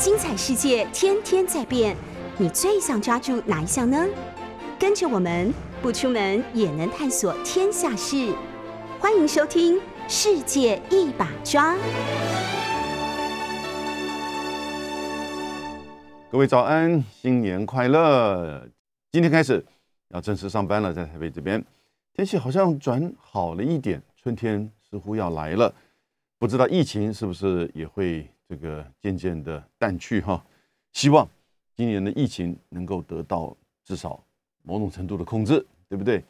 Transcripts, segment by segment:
精彩世界天天在变，你最想抓住哪一项呢？跟着我们不出门也能探索天下事，欢迎收听《世界一把抓》。各位早安，新年快乐！今天开始要正式上班了，在台北这边天气好像转好了一点，春天似乎要来了。不知道疫情是不是也会这个渐渐的淡去哈？希望今年的疫情能够得到至少某种程度的控制，对不对？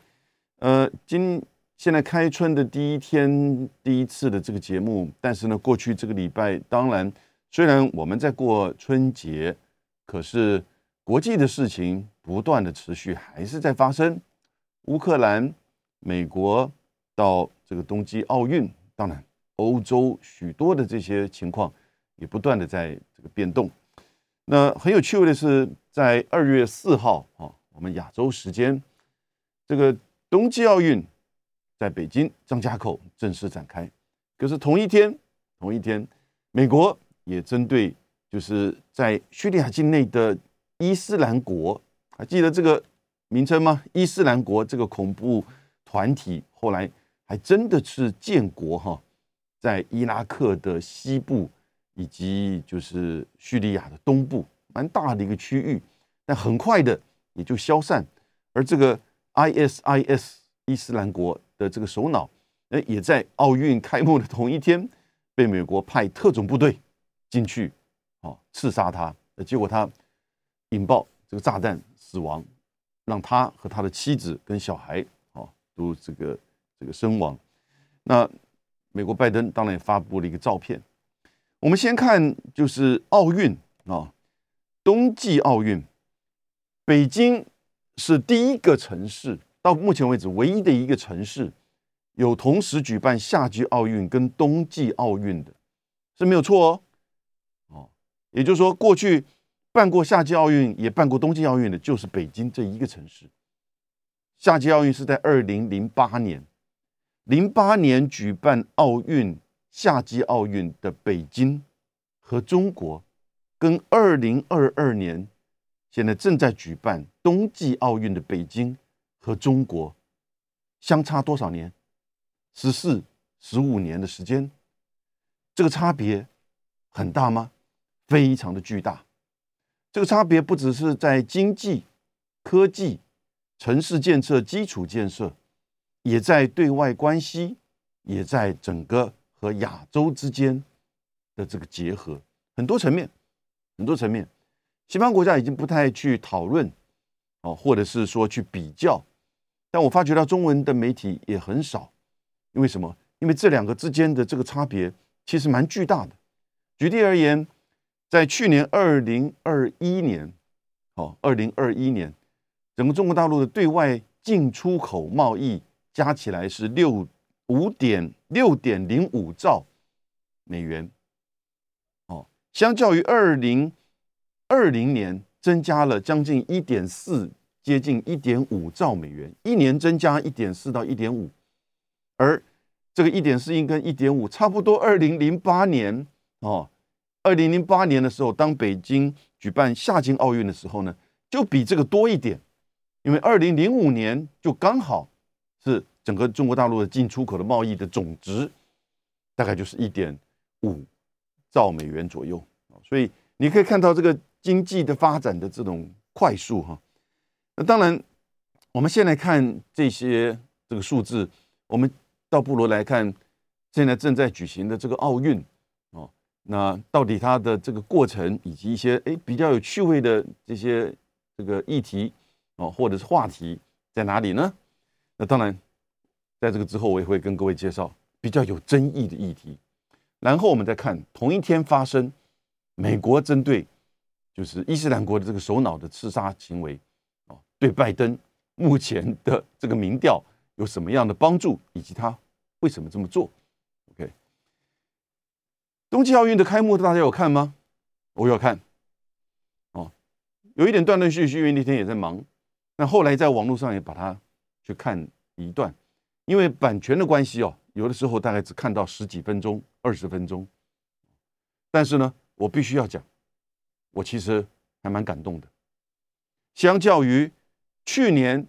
呃，今现在开春的第一天，第一次的这个节目，但是呢，过去这个礼拜，当然虽然我们在过春节，可是国际的事情不断的持续，还是在发生。乌克兰、美国到这个冬季奥运，当然。欧洲许多的这些情况也不断的在这个变动。那很有趣味的是，在二月四号啊，我们亚洲时间，这个冬季奥运在北京张家口正式展开。可是同一天，同一天，美国也针对就是在叙利亚境内的伊斯兰国，还记得这个名称吗？伊斯兰国这个恐怖团体后来还真的是建国哈。在伊拉克的西部以及就是叙利亚的东部，蛮大的一个区域，但很快的也就消散。而这个 ISIS 伊斯兰国的这个首脑，呃，也在奥运开幕的同一天，被美国派特种部队进去，哦，刺杀他。结果他引爆这个炸弹死亡，让他和他的妻子跟小孩，哦，都这个这个身亡。那。美国拜登当然也发布了一个照片。我们先看，就是奥运啊，冬季奥运，北京是第一个城市，到目前为止唯一的一个城市，有同时举办夏季奥运跟冬季奥运的，是没有错哦。哦，也就是说，过去办过夏季奥运，也办过冬季奥运的，就是北京这一个城市。夏季奥运是在二零零八年。零八年举办奥运夏季奥运的北京和中国，跟二零二二年现在正在举办冬季奥运的北京和中国，相差多少年？十四、十五年的时间，这个差别很大吗？非常的巨大。这个差别不只是在经济、科技、城市建设、基础建设。也在对外关系，也在整个和亚洲之间的这个结合，很多层面，很多层面，西方国家已经不太去讨论，哦，或者是说去比较，但我发觉到中文的媒体也很少，因为什么？因为这两个之间的这个差别其实蛮巨大的。举例而言，在去年二零二一年，哦，二零二一年，整个中国大陆的对外进出口贸易。加起来是六五点六点零五兆美元，哦，相较于二零二零年增加了将近一点四，接近一点五兆美元，一年增加一点四到一点五，而这个一点四亿跟一点五差不多。二零零八年哦，二零零八年的时候，当北京举办夏季奥运的时候呢，就比这个多一点，因为二零零五年就刚好。是整个中国大陆的进出口的贸易的总值，大概就是一点五兆美元左右所以你可以看到这个经济的发展的这种快速哈。那当然，我们先来看这些这个数字，我们倒不如来看现在正在举行的这个奥运哦。那到底它的这个过程以及一些哎比较有趣味的这些这个议题哦，或者是话题在哪里呢？那当然，在这个之后，我也会跟各位介绍比较有争议的议题。然后我们再看同一天发生美国针对就是伊斯兰国的这个首脑的刺杀行为，啊，对拜登目前的这个民调有什么样的帮助，以及他为什么这么做？OK，冬季奥运的开幕，大家有看吗？我有看，哦，有一点断断续续，因为那天也在忙。那后来在网络上也把它。去看一段，因为版权的关系哦，有的时候大概只看到十几分钟、二十分钟。但是呢，我必须要讲，我其实还蛮感动的。相较于去年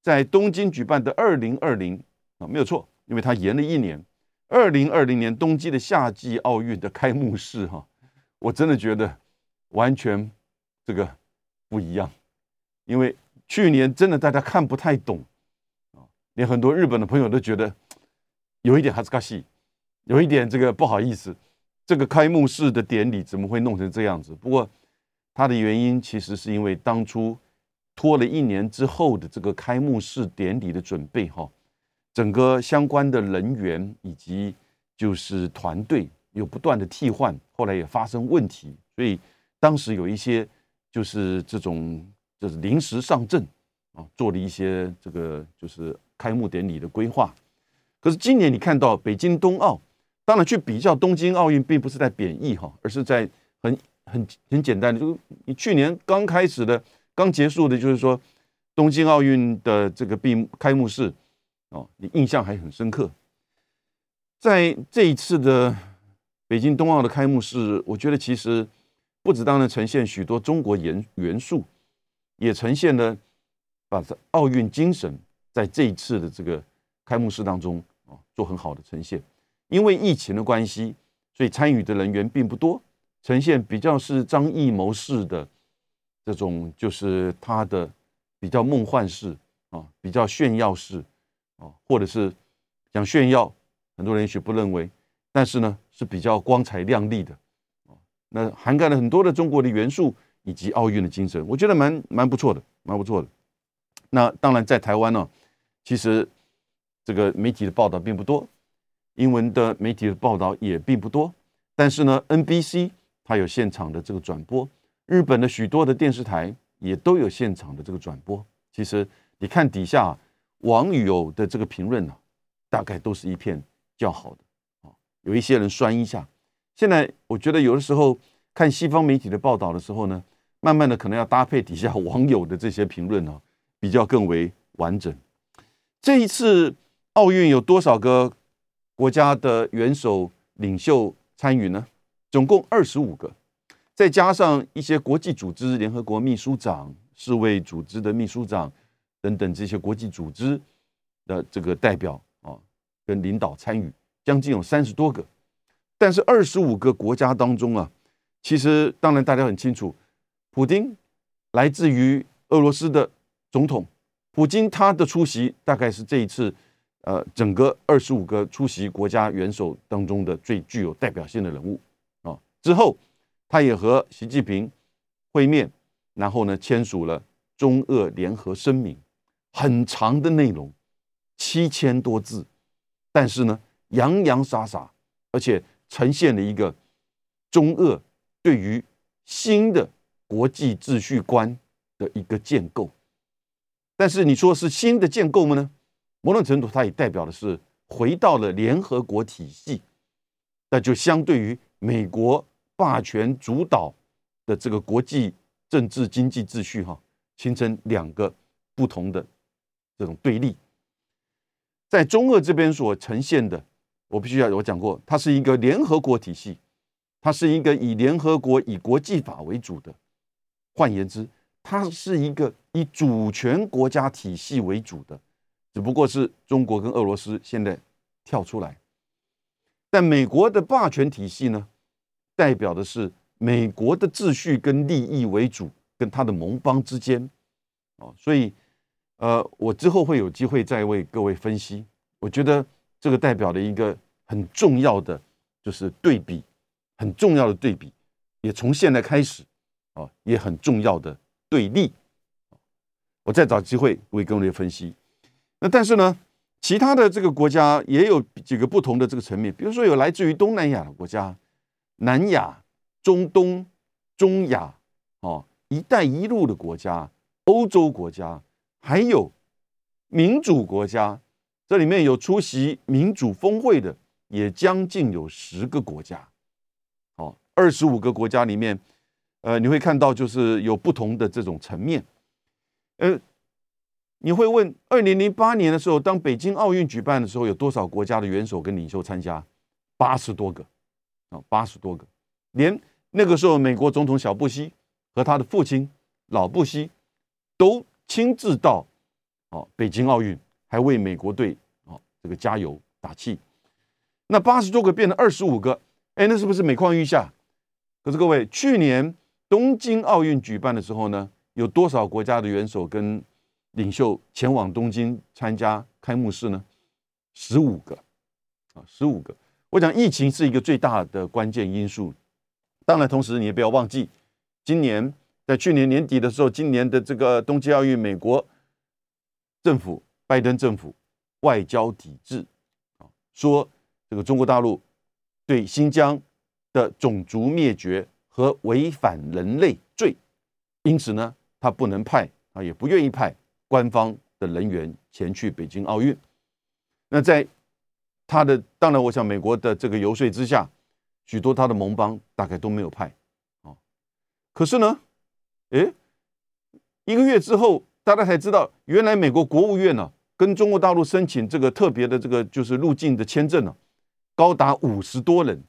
在东京举办的二零二零啊，没有错，因为它延了一年。二零二零年冬季的夏季奥运的开幕式，哈，我真的觉得完全这个不一样，因为去年真的大家看不太懂，连很多日本的朋友都觉得 有一点哈斯卡西，有一点这个不好意思，这个开幕式的典礼怎么会弄成这样子？不过它的原因其实是因为当初拖了一年之后的这个开幕式典礼的准备，哈。整个相关的人员以及就是团队有不断的替换，后来也发生问题，所以当时有一些就是这种就是临时上阵啊，做了一些这个就是开幕典礼的规划。可是今年你看到北京冬奥，当然去比较东京奥运，并不是在贬义哈，而是在很很很简单的，就是你去年刚开始的、刚结束的，就是说东京奥运的这个闭开幕式。哦，你印象还很深刻。在这一次的北京冬奥的开幕式，我觉得其实不止当然呈现许多中国元元素，也呈现了把奥运精神在这一次的这个开幕式当中啊做很好的呈现。因为疫情的关系，所以参与的人员并不多，呈现比较是张艺谋式的这种，就是他的比较梦幻式啊，比较炫耀式。啊，或者是想炫耀，很多人也许不认为，但是呢是比较光彩亮丽的，哦，那涵盖了很多的中国的元素以及奥运的精神，我觉得蛮蛮不错的，蛮不错的。那当然在台湾呢，其实这个媒体的报道并不多，英文的媒体的报道也并不多，但是呢，NBC 它有现场的这个转播，日本的许多的电视台也都有现场的这个转播。其实你看底下。网友的这个评论呢，大概都是一片较好的啊，有一些人酸一下。现在我觉得有的时候看西方媒体的报道的时候呢，慢慢的可能要搭配底下网友的这些评论呢，比较更为完整。这一次奥运有多少个国家的元首领袖参与呢？总共二十五个，再加上一些国际组织、联合国秘书长、世卫组织的秘书长。等等这些国际组织的这个代表啊，跟领导参与，将近有三十多个。但是二十五个国家当中啊，其实当然大家很清楚，普京来自于俄罗斯的总统，普京他的出席大概是这一次呃整个二十五个出席国家元首当中的最具有代表性的人物啊。之后他也和习近平会面，然后呢签署了中俄联合声明。很长的内容，七千多字，但是呢，洋洋洒洒，而且呈现了一个中俄对于新的国际秩序观的一个建构。但是你说是新的建构吗？呢，某种程度它也代表的是回到了联合国体系，那就相对于美国霸权主导的这个国际政治经济秩序，哈，形成两个不同的。这种对立，在中俄这边所呈现的，我必须要我讲过，它是一个联合国体系，它是一个以联合国以国际法为主的，换言之，它是一个以主权国家体系为主的，只不过是中国跟俄罗斯现在跳出来，但美国的霸权体系呢，代表的是美国的秩序跟利益为主，跟他的盟邦之间，啊，所以。呃，我之后会有机会再为各位分析。我觉得这个代表的一个很重要的就是对比，很重要的对比，也从现在开始啊，也很重要的对立。我再找机会为各位分析。那但是呢，其他的这个国家也有几个不同的这个层面，比如说有来自于东南亚的国家、南亚、中东、中亚、哦“一带一路”的国家、欧洲国家。还有民主国家，这里面有出席民主峰会的，也将近有十个国家。哦，二十五个国家里面，呃，你会看到就是有不同的这种层面。呃，你会问，二零零八年的时候，当北京奥运举办的时候，有多少国家的元首跟领袖参加？八十多个啊，八十多个，连那个时候美国总统小布希和他的父亲老布希都亲自到哦北京奥运，还为美国队哦这个加油打气。那八十多个变成二十五个，哎，那是不是每况愈下？可是各位，去年东京奥运举办的时候呢，有多少国家的元首跟领袖前往东京参加开幕式呢？十五个啊，十五个。我讲疫情是一个最大的关键因素。当然，同时你也不要忘记，今年在去年年底的时候，今年的这个冬季奥运，美国政府拜登政府外交抵制啊，说这个中国大陆对新疆的种族灭绝和违反人类罪，因此呢，他不能派啊，也不愿意派官方的人员前去北京奥运。那在他的当然，我想美国的这个游说之下。许多他的盟邦大概都没有派，啊，可是呢，诶，一个月之后，大家才知道，原来美国国务院呢，跟中国大陆申请这个特别的这个就是入境的签证呢，高达五十多人。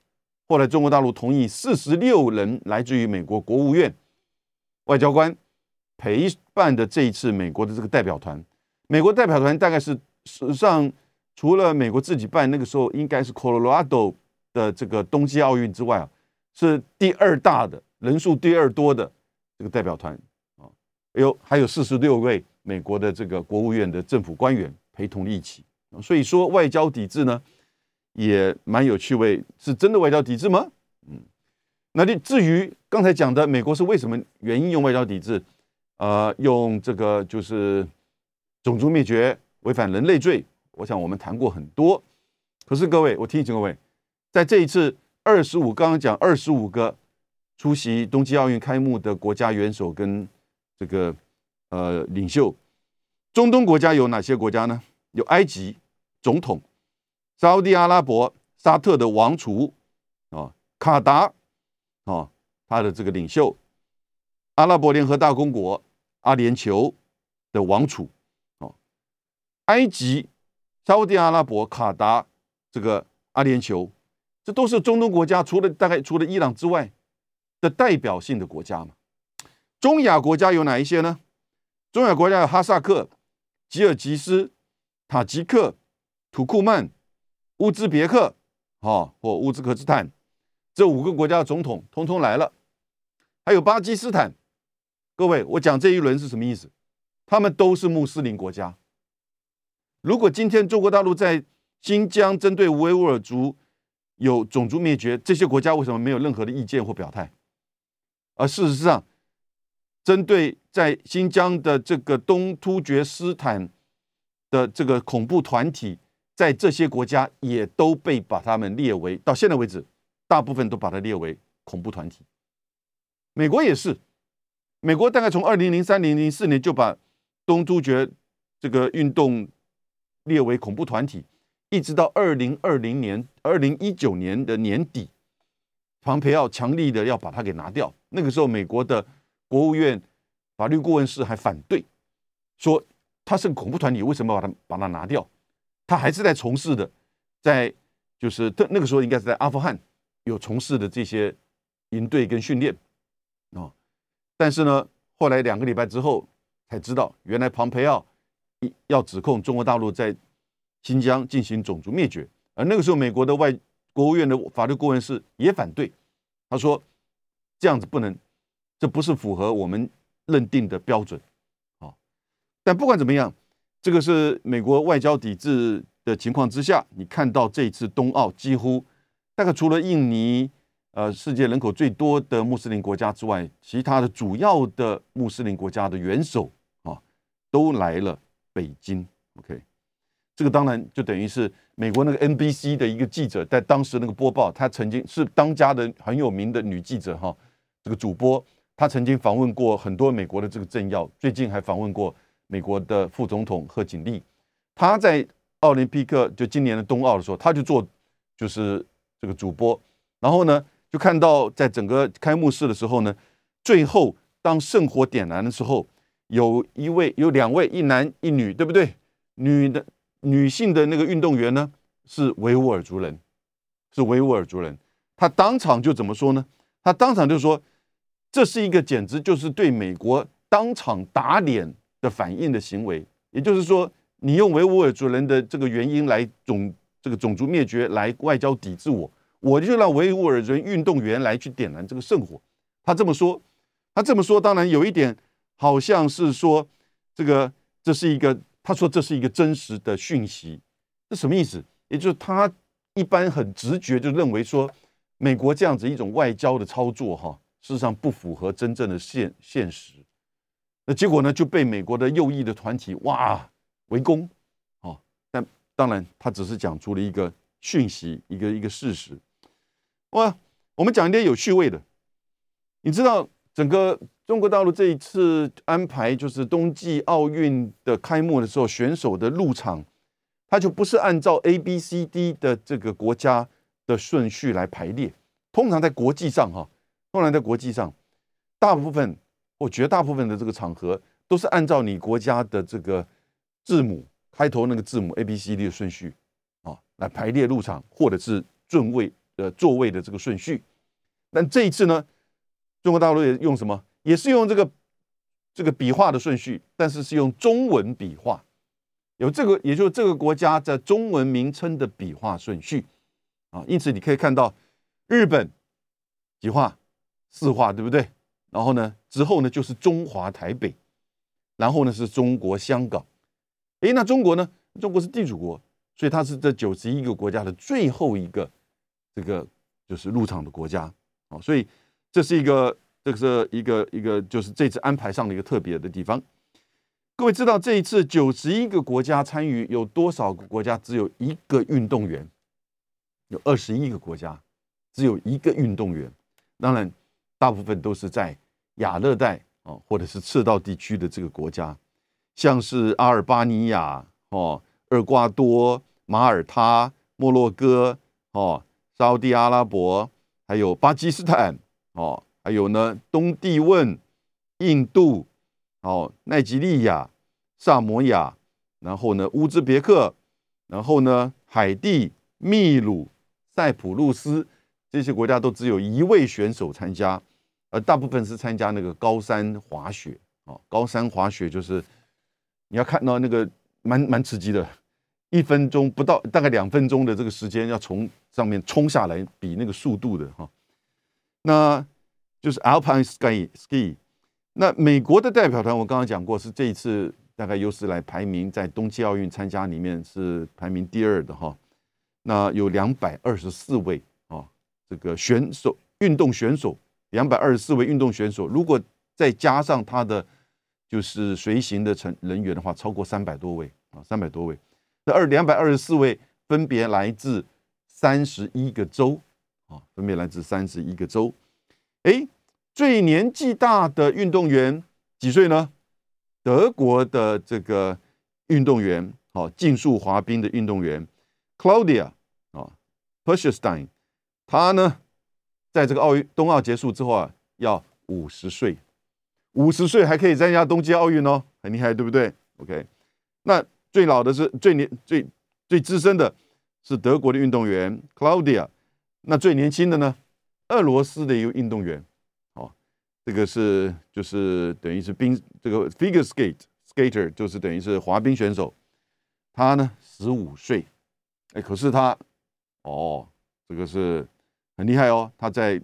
后来中国大陆同意四十六人来自于美国国务院外交官陪伴的这一次美国的这个代表团。美国代表团大概是史上除了美国自己办，那个时候应该是 Colorado。的这个冬季奥运之外啊，是第二大的人数第二多的这个代表团啊，有还有四十六位美国的这个国务院的政府官员陪同一起，所以说外交抵制呢也蛮有趣味，是真的外交抵制吗？嗯，那你至于刚才讲的美国是为什么原因用外交抵制，呃，用这个就是种族灭绝、违反人类罪，我想我们谈过很多，可是各位，我提醒各位。在这一次二十五，刚刚讲二十五个出席冬季奥运开幕的国家元首跟这个呃领袖，中东国家有哪些国家呢？有埃及总统、沙地阿拉伯、沙特的王储啊、卡达啊，他的这个领袖，阿拉伯联合大公国阿联酋的王储哦，埃及、沙地阿拉伯、卡达这个阿联酋。这都是中东国家，除了大概除了伊朗之外的代表性的国家嘛。中亚国家有哪一些呢？中亚国家有哈萨克、吉尔吉斯、塔吉克、土库曼、乌兹别克，哈或乌兹克斯坦，这五个国家的总统通通来了。还有巴基斯坦。各位，我讲这一轮是什么意思？他们都是穆斯林国家。如果今天中国大陆在新疆针对维吾尔族，有种族灭绝，这些国家为什么没有任何的意见或表态？而事实上，针对在新疆的这个东突厥斯坦的这个恐怖团体，在这些国家也都被把他们列为，到现在为止，大部分都把它列为恐怖团体。美国也是，美国大概从二零零三零零四年就把东突厥这个运动列为恐怖团体。一直到二零二零年、二零一九年的年底，庞培奥强力的要把它给拿掉。那个时候，美国的国务院法律顾问室还反对，说他是恐怖团体，为什么把他把它拿掉？他还是在从事的，在就是那个时候应该是在阿富汗有从事的这些营队跟训练啊。但是呢，后来两个礼拜之后才知道，原来庞培奥要指控中国大陆在。新疆进行种族灭绝，而那个时候，美国的外国务院的法律顾问室也反对，他说这样子不能，这不是符合我们认定的标准，啊。但不管怎么样，这个是美国外交抵制的情况之下，你看到这一次冬奥几乎大概除了印尼，呃，世界人口最多的穆斯林国家之外，其他的主要的穆斯林国家的元首啊，都来了北京，OK。这个当然就等于是美国那个 NBC 的一个记者，在当时那个播报，他曾经是当家的很有名的女记者哈，这个主播，她曾经访问过很多美国的这个政要，最近还访问过美国的副总统贺锦丽。她在奥林匹克就今年的冬奥的时候，她就做就是这个主播，然后呢，就看到在整个开幕式的时候呢，最后当圣火点燃的时候，有一位有两位一男一女，对不对？女的。女性的那个运动员呢，是维吾尔族人，是维吾尔族人。他当场就怎么说呢？他当场就说，这是一个简直就是对美国当场打脸的反应的行为。也就是说，你用维吾尔族人的这个原因来种这个种族灭绝来外交抵制我，我就让维吾尔人运动员来去点燃这个圣火。他这么说，他这么说，当然有一点好像是说这个这是一个，他说这是一个真实的讯息，这什么意思？也就是他一般很直觉就认为说。美国这样子一种外交的操作，哈，事实上不符合真正的现现实。那结果呢，就被美国的右翼的团体哇围攻，哦，但当然他只是讲出了一个讯息，一个一个事实。哇，我们讲一点有趣味的。你知道，整个中国大陆这一次安排，就是冬季奥运的开幕的时候，选手的入场，他就不是按照 A、B、C、D 的这个国家。的顺序来排列，通常在国际上哈，通常在国际上，大部分或绝大部分的这个场合都是按照你国家的这个字母开头那个字母 A B C D 的顺序啊来排列入场，或者是顺位呃座位的这个顺序。但这一次呢，中国大陆也用什么？也是用这个这个笔画的顺序，但是是用中文笔画，有这个也就是这个国家在中文名称的笔画顺序。啊，因此你可以看到，日本几画四画，对不对？然后呢，之后呢就是中华台北，然后呢是中国香港。哎，那中国呢？中国是地主国，所以它是这九十一个国家的最后一个这个就是入场的国家。啊，所以这是一个这个是一个一个就是这次安排上的一个特别的地方。各位知道这一次九十一个国家参与，有多少个国家只有一个运动员？有二十一个国家，只有一个运动员。当然，大部分都是在亚热带啊，或者是赤道地区的这个国家，像是阿尔巴尼亚、哦，厄瓜多、马耳他、摩洛哥、哦，沙地阿拉伯，还有巴基斯坦，哦，还有呢，东帝汶、印度，哦，奈及利亚、萨摩亚，然后呢，乌兹别克，然后呢，海地、秘鲁。塞浦路斯这些国家都只有一位选手参加，而大部分是参加那个高山滑雪啊。高山滑雪就是你要看到那个蛮蛮刺激的，一分钟不到，大概两分钟的这个时间要从上面冲下来比那个速度的哈。那就是 Alpine Ski Ski。那美国的代表团我刚刚讲过，是这一次大概有史来排名在冬季奥运参加里面是排名第二的哈。那有两百二十四位啊，这个选手运动选手两百二十四位运动选手，如果再加上他的就是随行的成人员的话，超过三百多位啊，三百多位。这二两百二十四位分别来自三十一个州啊，分别来自三十一个州。哎，最年纪大的运动员几岁呢？德国的这个运动员，好，竞速滑冰的运动员。Claudia 啊 p e r s h s t e i n 他呢，在这个奥运冬奥结束之后啊，要五十岁，五十岁还可以参加冬季奥运哦，很厉害，对不对？OK，那最老的是最年最最资深的是德国的运动员 Claudia，那最年轻的呢，俄罗斯的一个运动员，哦，这个是就是等于是冰这个 figure skate skater，就是等于是滑冰选手，他呢十五岁。哎，可是他，哦，这个是很厉害哦。他在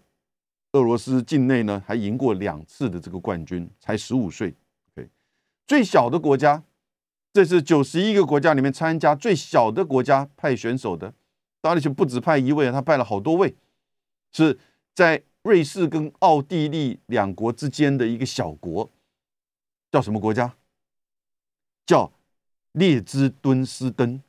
俄罗斯境内呢，还赢过两次的这个冠军，才十五岁。OK，最小的国家，这是九十一个国家里面参加最小的国家派选手的，当然就不止派一位，他派了好多位，是在瑞士跟奥地利两国之间的一个小国，叫什么国家？叫列支敦斯登。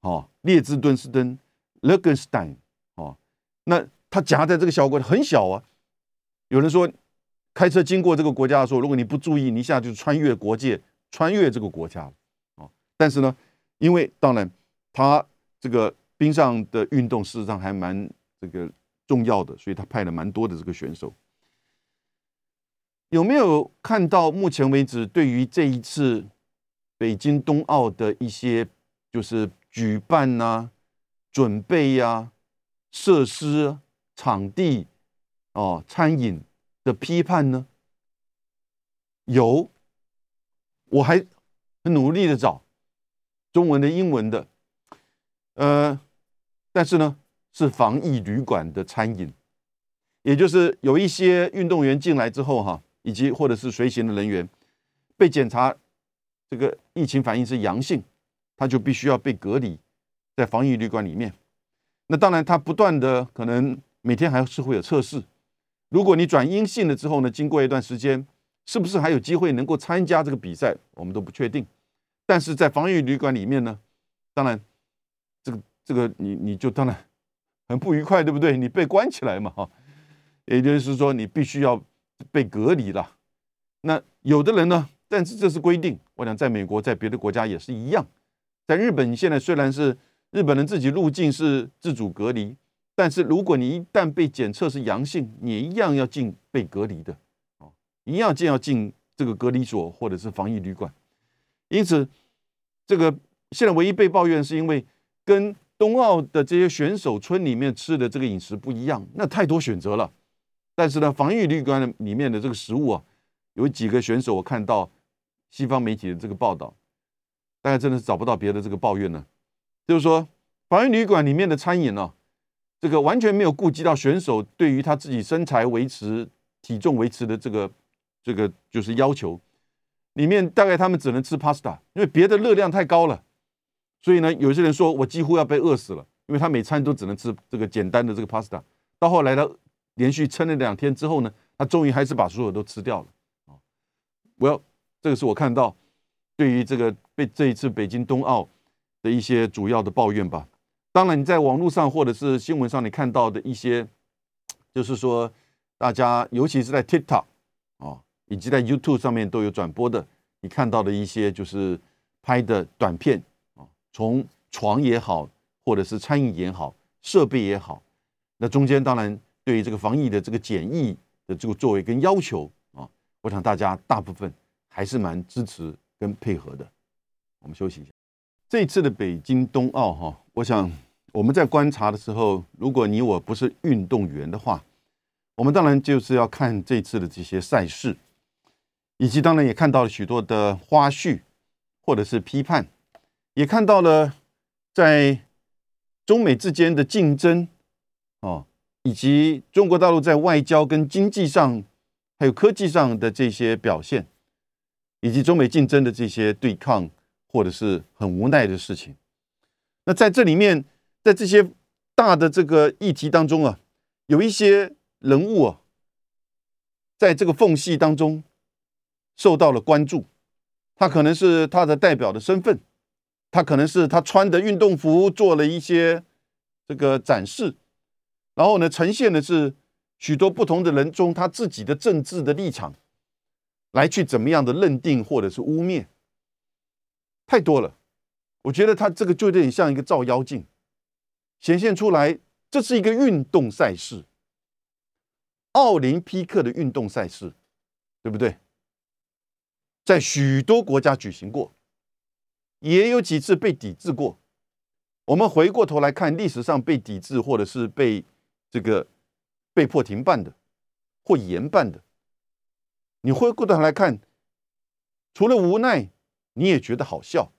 哦，列支敦斯登 l e g e n s t e i n 哦，那它夹在这个小国很小啊。有人说，开车经过这个国家的时候，如果你不注意，你一下就穿越国界，穿越这个国家了。哦，但是呢，因为当然，他这个冰上的运动事实上还蛮这个重要的，所以他派了蛮多的这个选手。有没有看到目前为止对于这一次北京冬奥的一些就是？举办呐，准备呀，设施、场地哦餐饮的批判呢？有，我还很努力的找中文的、英文的，呃，但是呢，是防疫旅馆的餐饮，也就是有一些运动员进来之后哈，以及或者是随行的人员被检查这个疫情反应是阳性，他就必须要被隔离在防疫旅馆里面。那当然，他不断的可能每天还是会有测试。如果你转阴性了之后呢，经过一段时间。是不是还有机会能够参加这个比赛？我们都不确定。但是在防疫旅馆里面呢，当然，这个这个你你就当然很不愉快，对不对？你被关起来嘛，哈，也就是说你必须要被隔离了。那有的人呢，但是这是规定。我想在美国，在别的国家也是一样。在日本，现在虽然是日本人自己入境是自主隔离，但是如果你一旦被检测是阳性，你一样要进被隔离的。一样就要进这个隔离所或者是防疫旅馆，因此，这个现在唯一被抱怨是因为跟冬奥的这些选手村里面吃的这个饮食不一样，那太多选择了。但是呢，防疫旅馆里面的这个食物啊，有几个选手我看到西方媒体的这个报道，大概真的是找不到别的这个抱怨呢。就是说，防疫旅馆里面的餐饮呢，这个完全没有顾及到选手对于他自己身材维持、体重维持的这个。这个就是要求，里面大概他们只能吃 pasta，因为别的热量太高了。所以呢，有些人说我几乎要被饿死了，因为他每餐都只能吃这个简单的这个 pasta。到后来他连续撑了两天之后呢，他终于还是把所有都吃掉了。啊，我要这个是我看到对于这个被这一次北京冬奥的一些主要的抱怨吧。当然，你在网络上或者是新闻上你看到的一些，就是说大家尤其是在 TikTok 啊。以及在 YouTube 上面都有转播的，你看到的一些就是拍的短片啊，从床也好，或者是餐饮也好，设备也好，那中间当然对于这个防疫的这个检疫的这个作为跟要求啊，我想大家大部分还是蛮支持跟配合的。我们休息一下。这次的北京冬奥哈，我想我们在观察的时候，如果你我不是运动员的话，我们当然就是要看这次的这些赛事。以及当然也看到了许多的花絮，或者是批判，也看到了在中美之间的竞争，哦，以及中国大陆在外交跟经济上，还有科技上的这些表现，以及中美竞争的这些对抗，或者是很无奈的事情。那在这里面，在这些大的这个议题当中啊，有一些人物啊，在这个缝隙当中。受到了关注，他可能是他的代表的身份，他可能是他穿的运动服做了一些这个展示，然后呢，呈现的是许多不同的人中他自己的政治的立场，来去怎么样的认定或者是污蔑，太多了。我觉得他这个就有点像一个照妖镜，显现出来这是一个运动赛事，奥林匹克的运动赛事，对不对？在许多国家举行过，也有几次被抵制过。我们回过头来看历史上被抵制或者是被这个被迫停办的或延办的，你回过头来看，除了无奈，你也觉得好笑。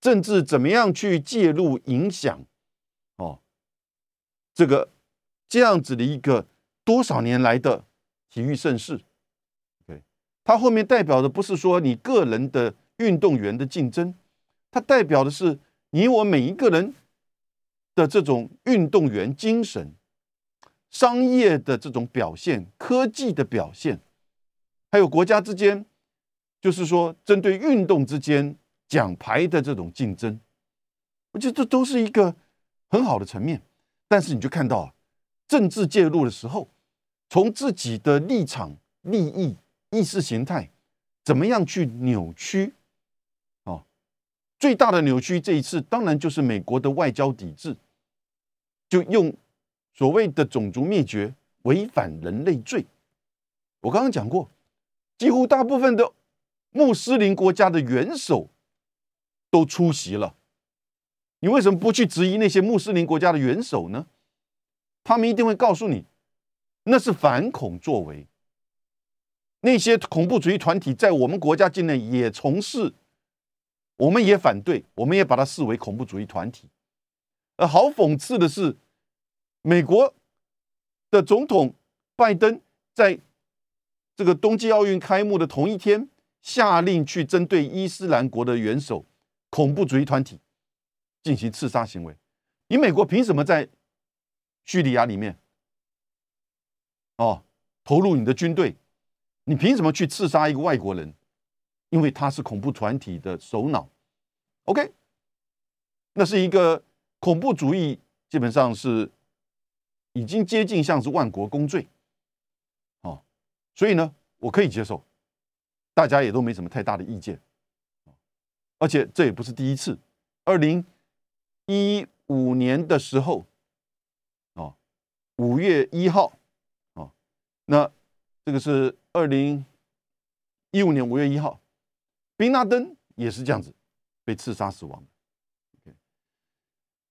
政治怎么样去介入影响？哦，这个这样子的一个多少年来的体育盛世。它后面代表的不是说你个人的运动员的竞争，它代表的是你我每一个人的这种运动员精神、商业的这种表现、科技的表现，还有国家之间，就是说针对运动之间奖牌的这种竞争，我觉得这都是一个很好的层面。但是你就看到啊政治介入的时候，从自己的立场、利益。意识形态怎么样去扭曲？哦，最大的扭曲这一次当然就是美国的外交抵制，就用所谓的种族灭绝、违反人类罪。我刚刚讲过，几乎大部分的穆斯林国家的元首都出席了。你为什么不去质疑那些穆斯林国家的元首呢？他们一定会告诉你，那是反恐作为。那些恐怖主义团体在我们国家境内也从事，我们也反对，我们也把它视为恐怖主义团体。而好讽刺的是，美国的总统拜登在这个冬季奥运开幕的同一天，下令去针对伊斯兰国的元首、恐怖主义团体进行刺杀行为。你美国凭什么在叙利亚里面哦投入你的军队？你凭什么去刺杀一个外国人？因为他是恐怖团体的首脑。OK，那是一个恐怖主义，基本上是已经接近像是万国公罪。哦，所以呢，我可以接受，大家也都没什么太大的意见。而且这也不是第一次，二零一五年的时候，哦，五月一号，哦，那这个是。二零一五年五月一号，宾拉登也是这样子被刺杀死亡。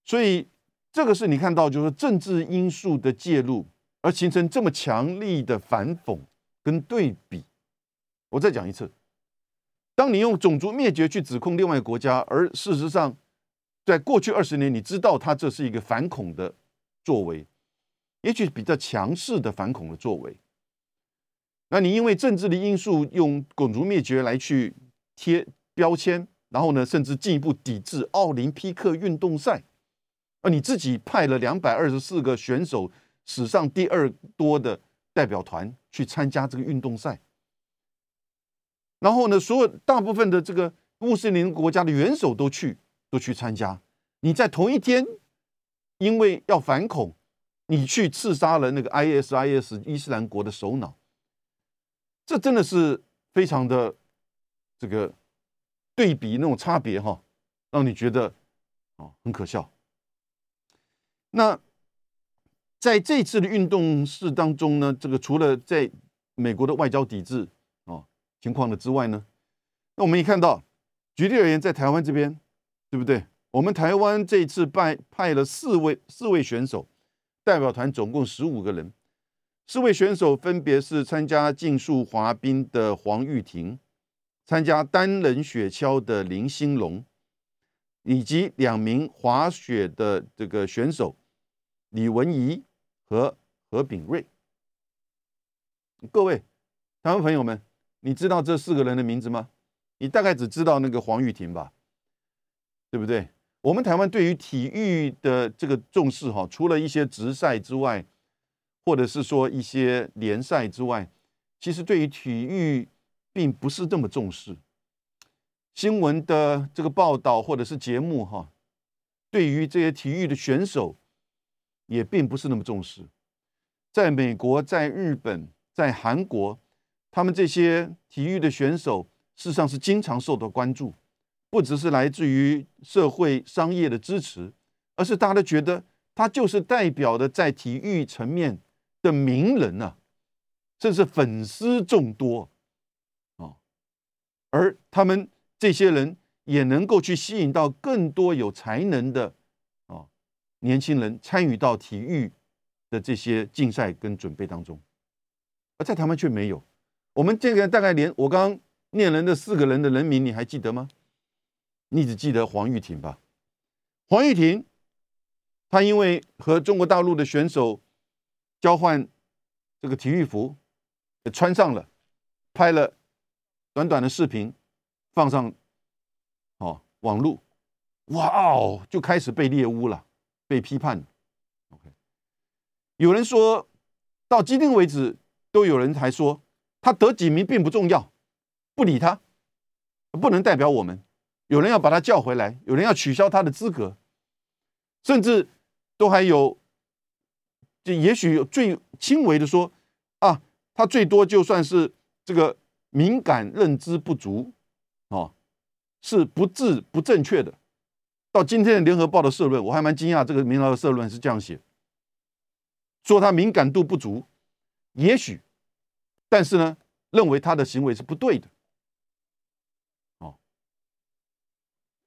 所以这个是你看到，就是政治因素的介入，而形成这么强力的反讽跟对比。我再讲一次，当你用种族灭绝去指控另外一个国家，而事实上在过去二十年，你知道他这是一个反恐的作为，也许比较强势的反恐的作为。那你因为政治的因素用种族灭绝来去贴标签，然后呢，甚至进一步抵制奥林匹克运动赛，而你自己派了两百二十四个选手，史上第二多的代表团去参加这个运动赛，然后呢，所有大部分的这个穆斯林国家的元首都去都去参加，你在同一天，因为要反恐，你去刺杀了那个 ISIS 伊斯兰国的首脑。这真的是非常的这个对比那种差别哈，让你觉得哦很可笑。那在这次的运动式当中呢，这个除了在美国的外交抵制哦情况的之外呢，那我们也看到，举例而言，在台湾这边，对不对？我们台湾这一次派派了四位四位选手，代表团总共十五个人。四位选手分别是参加竞速滑冰的黄玉婷，参加单人雪橇的林兴龙，以及两名滑雪的这个选手李文怡和何炳瑞。各位台湾朋友们，你知道这四个人的名字吗？你大概只知道那个黄玉婷吧，对不对？我们台湾对于体育的这个重视，哈，除了一些直赛之外。或者是说一些联赛之外，其实对于体育并不是这么重视。新闻的这个报道或者是节目哈，对于这些体育的选手也并不是那么重视。在美国、在日本、在韩国，他们这些体育的选手事实上是经常受到关注，不只是来自于社会商业的支持，而是大家都觉得他就是代表的在体育层面。的名人啊，甚至粉丝众多啊，而他们这些人也能够去吸引到更多有才能的啊年轻人参与到体育的这些竞赛跟准备当中，而在台湾却没有。我们这个大概连我刚刚念人的四个人的人名，你还记得吗？你只记得黄玉婷吧？黄玉婷，她因为和中国大陆的选手。交换这个体育服，穿上了，拍了短短的视频，放上哦网络，哇哦，就开始被猎污了，被批判。OK，有人说到今天为止，都有人还说他得几名并不重要，不理他，不能代表我们。有人要把他叫回来，有人要取消他的资格，甚至都还有。就也许最轻微的说，啊，他最多就算是这个敏感认知不足，哦，是不治不正确的。到今天的联合报的社论，我还蛮惊讶，这个民合的社论是这样写，说他敏感度不足，也许，但是呢，认为他的行为是不对的。哦，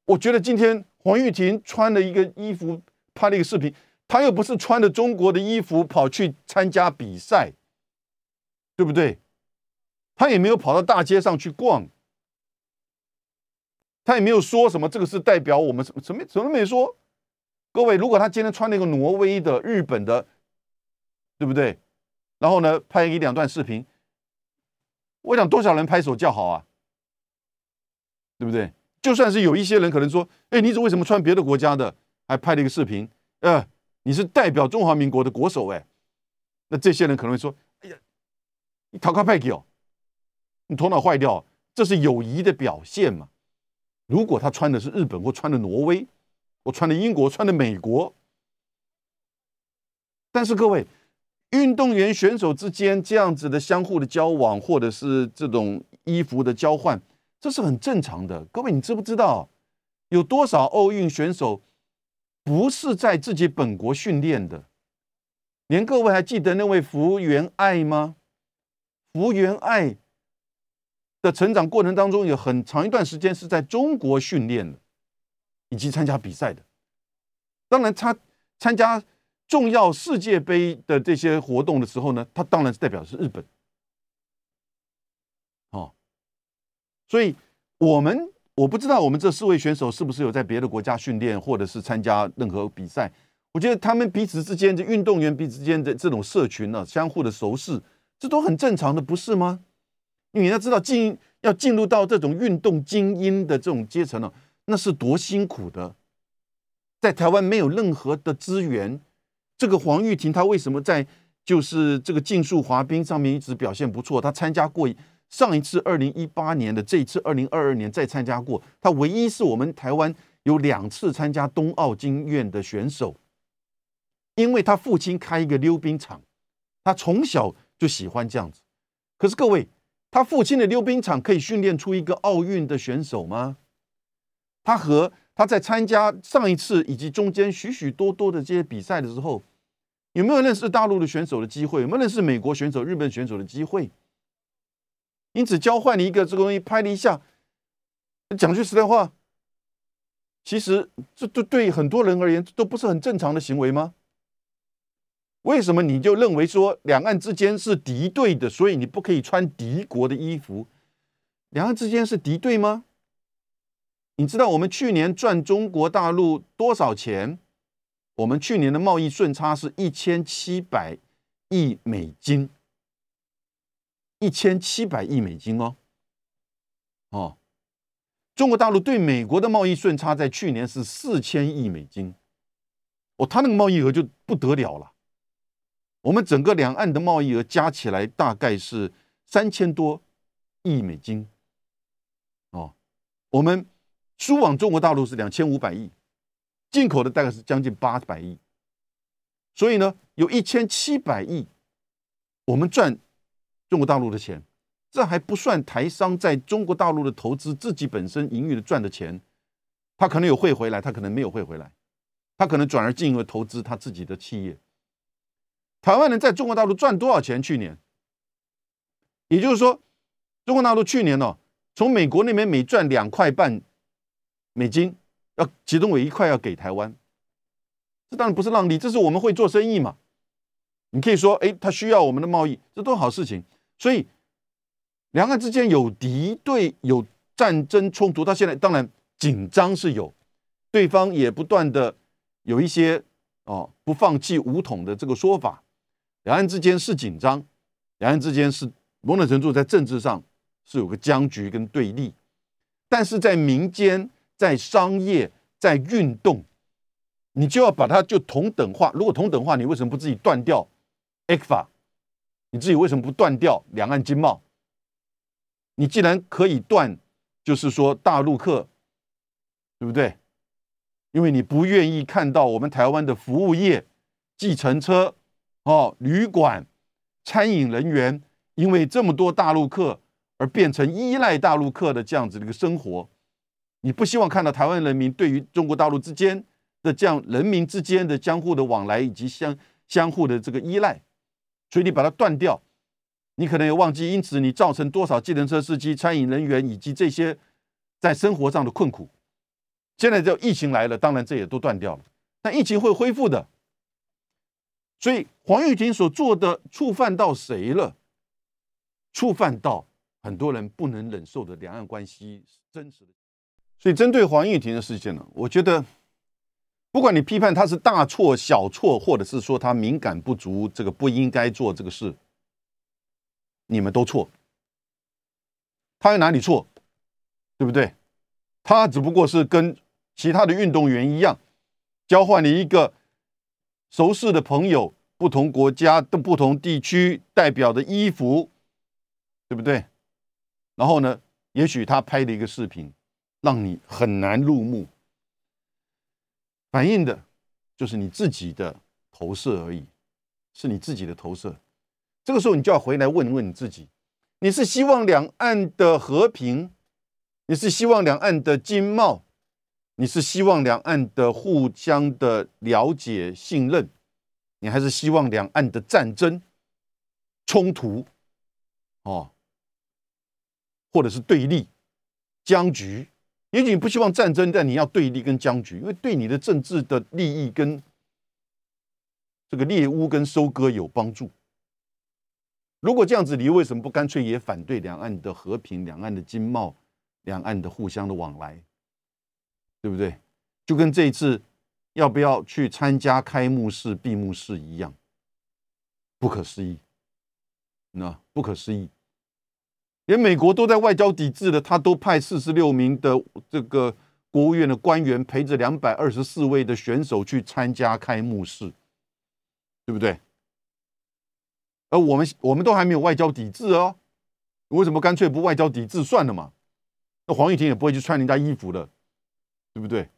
我觉得今天黄玉婷穿了一个衣服，拍了一个视频。他又不是穿着中国的衣服跑去参加比赛，对不对？他也没有跑到大街上去逛，他也没有说什么这个是代表我们什么什么什么没说。各位，如果他今天穿那个挪威的、日本的，对不对？然后呢，拍一两段视频，我想多少人拍手叫好啊，对不对？就算是有一些人可能说：“哎，你为什么穿别的国家的，还拍了一个视频？呃，你是代表中华民国的国手哎。”那这些人可能会说：“哎呀，你逃开派给哦，你头脑坏掉，这是友谊的表现嘛？如果他穿的是日本或穿的挪威。”我穿的英国，穿的美国，但是各位运动员选手之间这样子的相互的交往，或者是这种衣服的交换，这是很正常的。各位，你知不知道有多少奥运选手不是在自己本国训练的？连各位还记得那位福原爱吗？福原爱的成长过程当中，有很长一段时间是在中国训练的。以及参加比赛的，当然他参加重要世界杯的这些活动的时候呢，他当然是代表是日本。哦，所以我们我不知道我们这四位选手是不是有在别的国家训练，或者是参加任何比赛。我觉得他们彼此之间的运动员彼此之间的这种社群呢，相互的熟识，这都很正常的，不是吗？你要知道进要进入到这种运动精英的这种阶层呢。那是多辛苦的，在台湾没有任何的资源。这个黄玉婷她为什么在就是这个竞速滑冰上面一直表现不错？她参加过上一次二零一八年的，这一次二零二二年再参加过。他唯一是我们台湾有两次参加冬奥经验的选手，因为他父亲开一个溜冰场，他从小就喜欢这样子。可是各位，他父亲的溜冰场可以训练出一个奥运的选手吗？他和他在参加上一次以及中间许许多多的这些比赛的时候，有没有认识大陆的选手的机会？有没有认识美国选手、日本选手的机会？因此交换了一个这个东西，拍了一下。讲句实在话，其实这对对很多人而言都不是很正常的行为吗？为什么你就认为说两岸之间是敌对的，所以你不可以穿敌国的衣服？两岸之间是敌对吗？你知道我们去年赚中国大陆多少钱？我们去年的贸易顺差是一千七百亿美金，一千七百亿美金哦。哦，中国大陆对美国的贸易顺差在去年是四千亿美金，哦，他那个贸易额就不得了了。我们整个两岸的贸易额加起来大概是三千多亿美金，哦，我们。输往中国大陆是两千五百亿，进口的大概是将近八百亿，所以呢，有一千七百亿，我们赚中国大陆的钱，这还不算台商在中国大陆的投资，自己本身盈余的赚的钱，他可能有汇回来，他可能没有汇回来，他可能转而进而投资他自己的企业。台湾人在中国大陆赚多少钱？去年，也就是说，中国大陆去年呢，从美国那边每赚两块半。美金要其中有一块要给台湾，这当然不是让利，这是我们会做生意嘛。你可以说，哎，他需要我们的贸易，这都好事情。所以两岸之间有敌对、有战争冲突，到现在当然紧张是有，对方也不断的有一些哦不放弃武统的这个说法。两岸之间是紧张，两岸之间是某种程度在政治上是有个僵局跟对立，但是在民间。在商业，在运动，你就要把它就同等化。如果同等化，你为什么不自己断掉 X 法？你自己为什么不断掉两岸经贸？你既然可以断，就是说大陆客，对不对？因为你不愿意看到我们台湾的服务业、计程车、哦旅馆、餐饮人员，因为这么多大陆客而变成依赖大陆客的这样子的一个生活。你不希望看到台湾人民对于中国大陆之间的这样人民之间的相互的往来以及相相互的这个依赖，所以你把它断掉，你可能也忘记，因此你造成多少计程车司机、餐饮人员以及这些在生活上的困苦。现在这疫情来了，当然这也都断掉了，但疫情会恢复的。所以黄玉婷所做的触犯到谁了？触犯到很多人不能忍受的两岸关系真实的。所以，针对黄玉婷的事件呢，我觉得，不管你批判他是大错小错，或者是说他敏感不足，这个不应该做这个事，你们都错。他有哪里错？对不对？他只不过是跟其他的运动员一样，交换了一个熟识的朋友，不同国家的不同地区代表的衣服，对不对？然后呢，也许他拍了一个视频。让你很难入目，反映的就是你自己的投射而已，是你自己的投射。这个时候，你就要回来问问你自己：你是希望两岸的和平，你是希望两岸的经贸，你是希望两岸的互相的了解信任，你还是希望两岸的战争冲突，哦，或者是对立僵局？也许你不希望战争，但你要对立跟僵局，因为对你的政治的利益跟这个猎物跟收割有帮助。如果这样子，你为什么不干脆也反对两岸的和平、两岸的经贸、两岸的互相的往来，对不对？就跟这一次要不要去参加开幕式、闭幕式一样，不可思议，那不可思议。连美国都在外交抵制的，他都派四十六名的这个国务院的官员陪着两百二十四位的选手去参加开幕式，对不对？而我们我们都还没有外交抵制哦，为什么干脆不外交抵制算了嘛？那黄玉婷也不会去穿人家衣服的，对不对？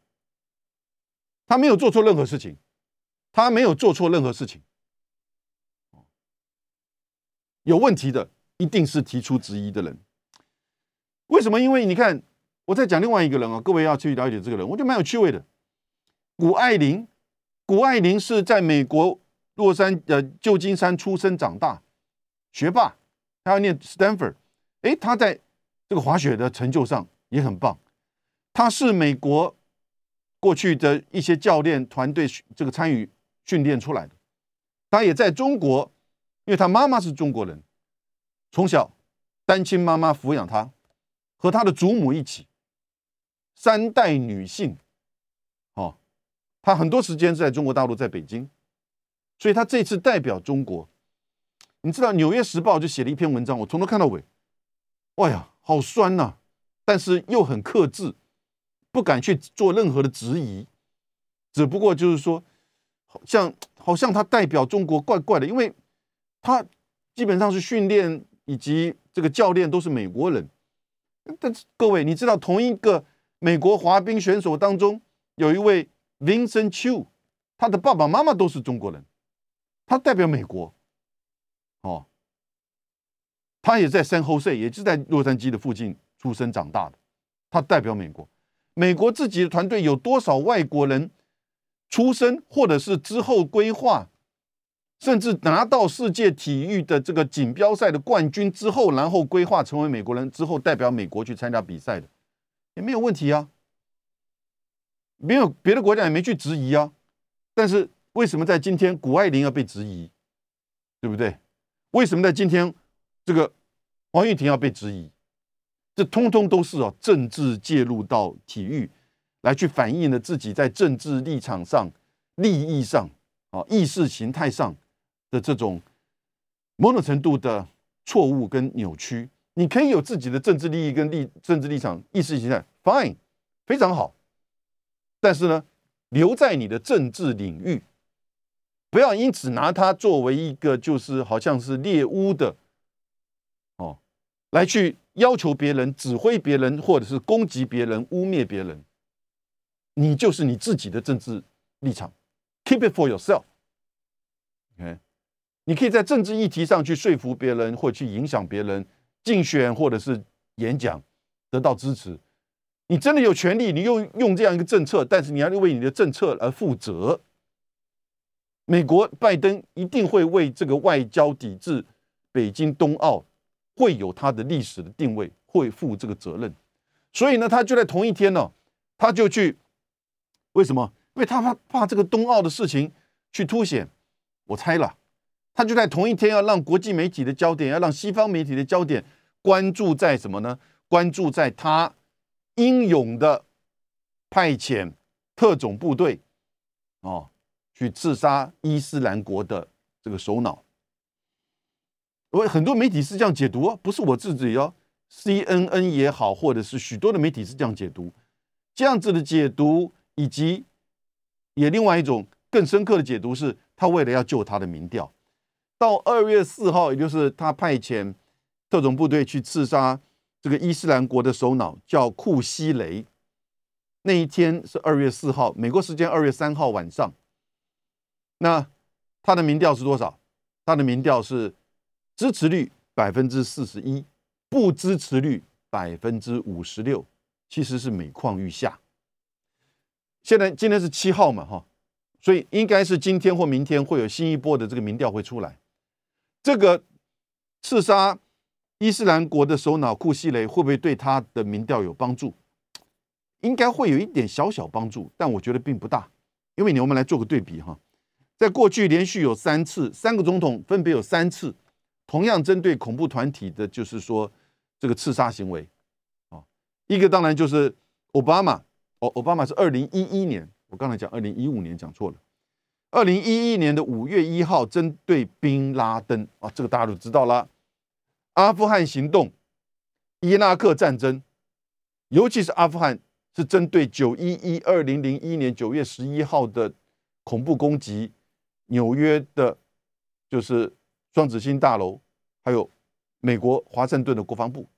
他没有做错任何事情，他没有做错任何事情，有问题的。一定是提出质疑的人，为什么？因为你看，我在讲另外一个人啊，各位要去了解这个人，我觉得蛮有趣味的。谷爱凌，谷爱凌是在美国洛杉呃旧金山出生长大，学霸，他要念 Stanford，哎，他在这个滑雪的成就上也很棒。他是美国过去的一些教练团队这个参与训练出来的，他也在中国，因为他妈妈是中国人。从小，单亲妈妈抚养他，和他的祖母一起，三代女性，哦，他很多时间在中国大陆，在北京，所以他这次代表中国，你知道《纽约时报》就写了一篇文章，我从头看到尾，哇呀，好酸呐，但是又很克制，不敢去做任何的质疑，只不过就是说，好像好像他代表中国怪怪的，因为他基本上是训练。以及这个教练都是美国人，但是各位，你知道同一个美国滑冰选手当中有一位 Vincent Chu，他的爸爸妈妈都是中国人，他代表美国，哦，他也在 San Jose，也是在洛杉矶的附近出生长大的，他代表美国，美国自己的团队有多少外国人出生或者是之后规划？甚至拿到世界体育的这个锦标赛的冠军之后，然后规划成为美国人之后，代表美国去参加比赛的，也没有问题啊。没有别的国家也没去质疑啊。但是为什么在今天谷爱凌要被质疑，对不对？为什么在今天这个黄玉婷要被质疑？这通通都是哦，政治介入到体育，来去反映了自己在政治立场上、利益上啊、意识形态上。的这种某种程度的错误跟扭曲，你可以有自己的政治利益跟立政治立场、意识形态，fine，非常好。但是呢，留在你的政治领域，不要因此拿它作为一个就是好像是猎巫的哦，来去要求别人、指挥别人，或者是攻击别人、污蔑别人。你就是你自己的政治立场，keep it for yourself，OK。你可以在政治议题上去说服别人，或去影响别人竞选，或者是演讲得到支持。你真的有权利，你用用这样一个政策，但是你要为你的政策而负责。美国拜登一定会为这个外交抵制北京冬奥会有他的历史的定位，会负这个责任。所以呢，他就在同一天呢，他就去为什么？因为他怕怕这个冬奥的事情去凸显。我猜了。他就在同一天要让国际媒体的焦点，要让西方媒体的焦点关注在什么呢？关注在他英勇的派遣特种部队哦，去刺杀伊斯兰国的这个首脑。我很多媒体是这样解读哦，不是我自己哦，CNN 也好，或者是许多的媒体是这样解读。这样子的解读，以及也另外一种更深刻的解读是，他为了要救他的民调，到二月四号，也就是他派遣特种部队去刺杀这个伊斯兰国的首脑，叫库西雷。那一天是二月四号，美国时间二月三号晚上。那他的民调是多少？他的民调是支持率百分之四十一，不支持率百分之五十六。其实是每况愈下。现在今天是七号嘛，哈，所以应该是今天或明天会有新一波的这个民调会出来。这个刺杀伊斯兰国的首脑库西雷会不会对他的民调有帮助？应该会有一点小小帮助，但我觉得并不大。因为你我们来做个对比哈，在过去连续有三次，三个总统分别有三次同样针对恐怖团体的，就是说这个刺杀行为啊。一个当然就是奥巴马，哦，奥巴马是二零一一年，我刚才讲二零一五年讲错了，二零一一年的五月一号，针对宾拉登啊，这个大家都知道了，阿富汗行动、伊拉克战争，尤其是阿富汗是针对九一一二零零一年九月十一号的恐怖攻击，纽约的，就是双子星大楼，还有美国华盛顿的国防部。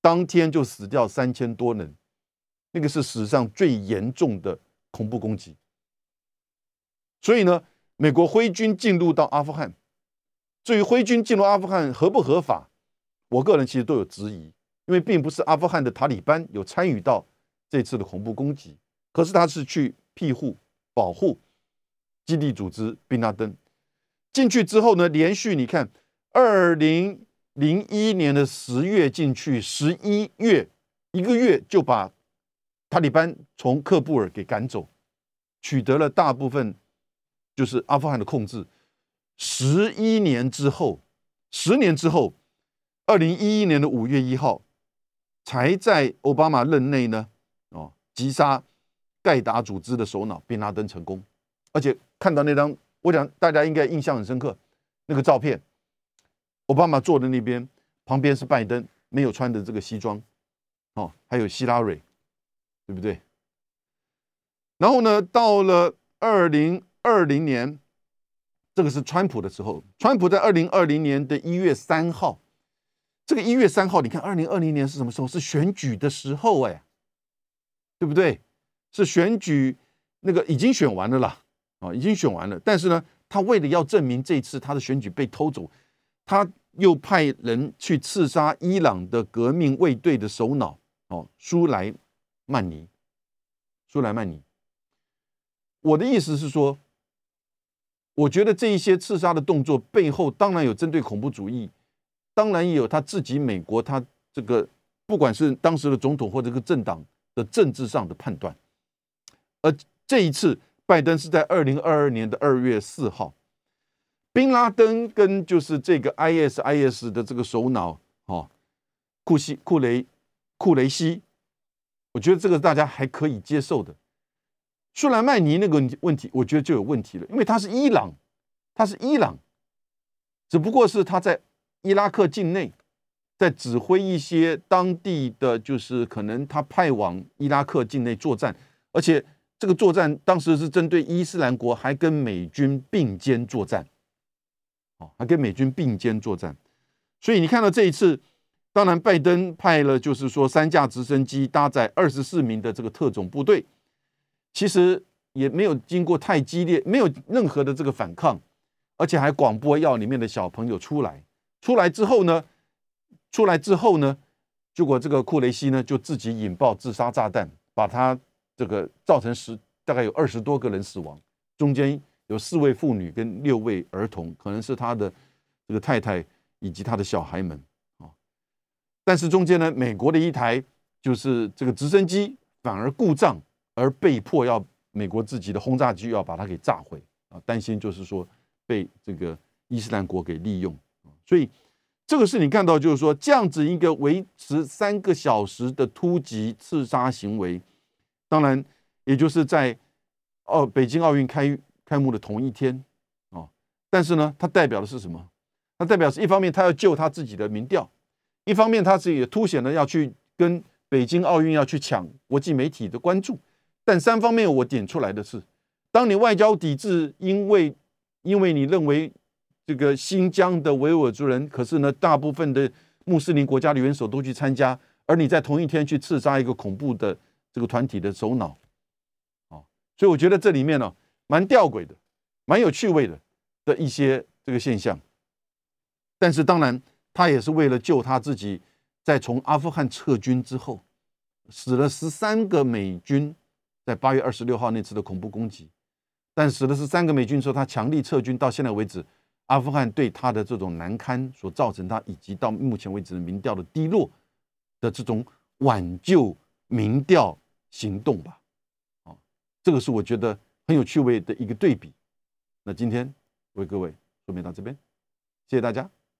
当天就死掉三千多人，那个是史上最严重的恐怖攻击。所以呢，美国挥军进入到阿富汗，至于挥军进入阿富汗合不合法，我个人其实都有质疑，因为并不是阿富汗的塔利班有参与到这次的恐怖攻击，可是他是去庇护、保护基地组织宾拉登进去之后呢，连续你看二零。零一年的十月进去，十一月一个月就把塔利班从喀布尔给赶走，取得了大部分就是阿富汗的控制。十一年之后，十年之后，二零一一年的五月一号，才在奥巴马任内呢，哦，击杀盖达组织的首脑宾拉登成功。而且看到那张，我想大家应该印象很深刻，那个照片。奥巴马坐的那边，旁边是拜登，没有穿的这个西装，哦，还有希拉蕊，对不对？然后呢，到了二零二零年，这个是川普的时候，川普在二零二零年的一月三号，这个一月三号，你看二零二零年是什么时候？是选举的时候，哎，对不对？是选举那个已经选完了啦，啊，已经选完了。但是呢，他为了要证明这次他的选举被偷走，他。又派人去刺杀伊朗的革命卫队的首脑哦，苏莱曼尼。苏莱曼尼，我的意思是说，我觉得这一些刺杀的动作背后，当然有针对恐怖主义，当然也有他自己美国他这个不管是当时的总统或这个政党的政治上的判断。而这一次，拜登是在二零二二年的二月四号。宾拉登跟就是这个 ISIS 的这个首脑哦，库西库雷库雷西，我觉得这个大家还可以接受的。苏莱曼尼那个问题，我觉得就有问题了，因为他是伊朗，他是伊朗，只不过是他在伊拉克境内，在指挥一些当地的就是可能他派往伊拉克境内作战，而且这个作战当时是针对伊斯兰国，还跟美军并肩作战。哦，还跟美军并肩作战，所以你看到这一次，当然拜登派了就是说三架直升机搭载二十四名的这个特种部队，其实也没有经过太激烈，没有任何的这个反抗，而且还广播要里面的小朋友出来。出来之后呢，出来之后呢，结果这个库雷西呢就自己引爆自杀炸弹，把他这个造成十大概有二十多个人死亡，中间。有四位妇女跟六位儿童，可能是他的这个太太以及他的小孩们啊。但是中间呢，美国的一台就是这个直升机反而故障，而被迫要美国自己的轰炸机要把它给炸毁啊。担心就是说被这个伊斯兰国给利用。所以这个是你看到，就是说这样子一个维持三个小时的突击刺杀行为，当然也就是在哦北京奥运开开幕的同一天啊，但是呢，它代表的是什么？它代表是一方面他要救他自己的民调，一方面他自己也凸显了要去跟北京奥运要去抢国际媒体的关注。但三方面我点出来的是，当你外交抵制，因为因为你认为。这个新疆的维吾尔族人，可是呢，大部分的穆斯林国家的元首都去参加，而你在同一天去刺杀一个恐怖的这个团体的首脑，啊，所以我觉得这里面呢，蛮吊诡的，蛮有趣味的的一些这个现象。但是当然，他也是为了救他自己，在从阿富汗撤军之后，死了十三个美军，在八月二十六号那次的恐怖攻击，但死的是三个美军说，他强力撤军，到现在为止。阿富汗对他的这种难堪所造成，他以及到目前为止的民调的低落的这种挽救民调行动吧，啊，这个是我觉得很有趣味的一个对比。那今天为各位说明到这边，谢谢大家。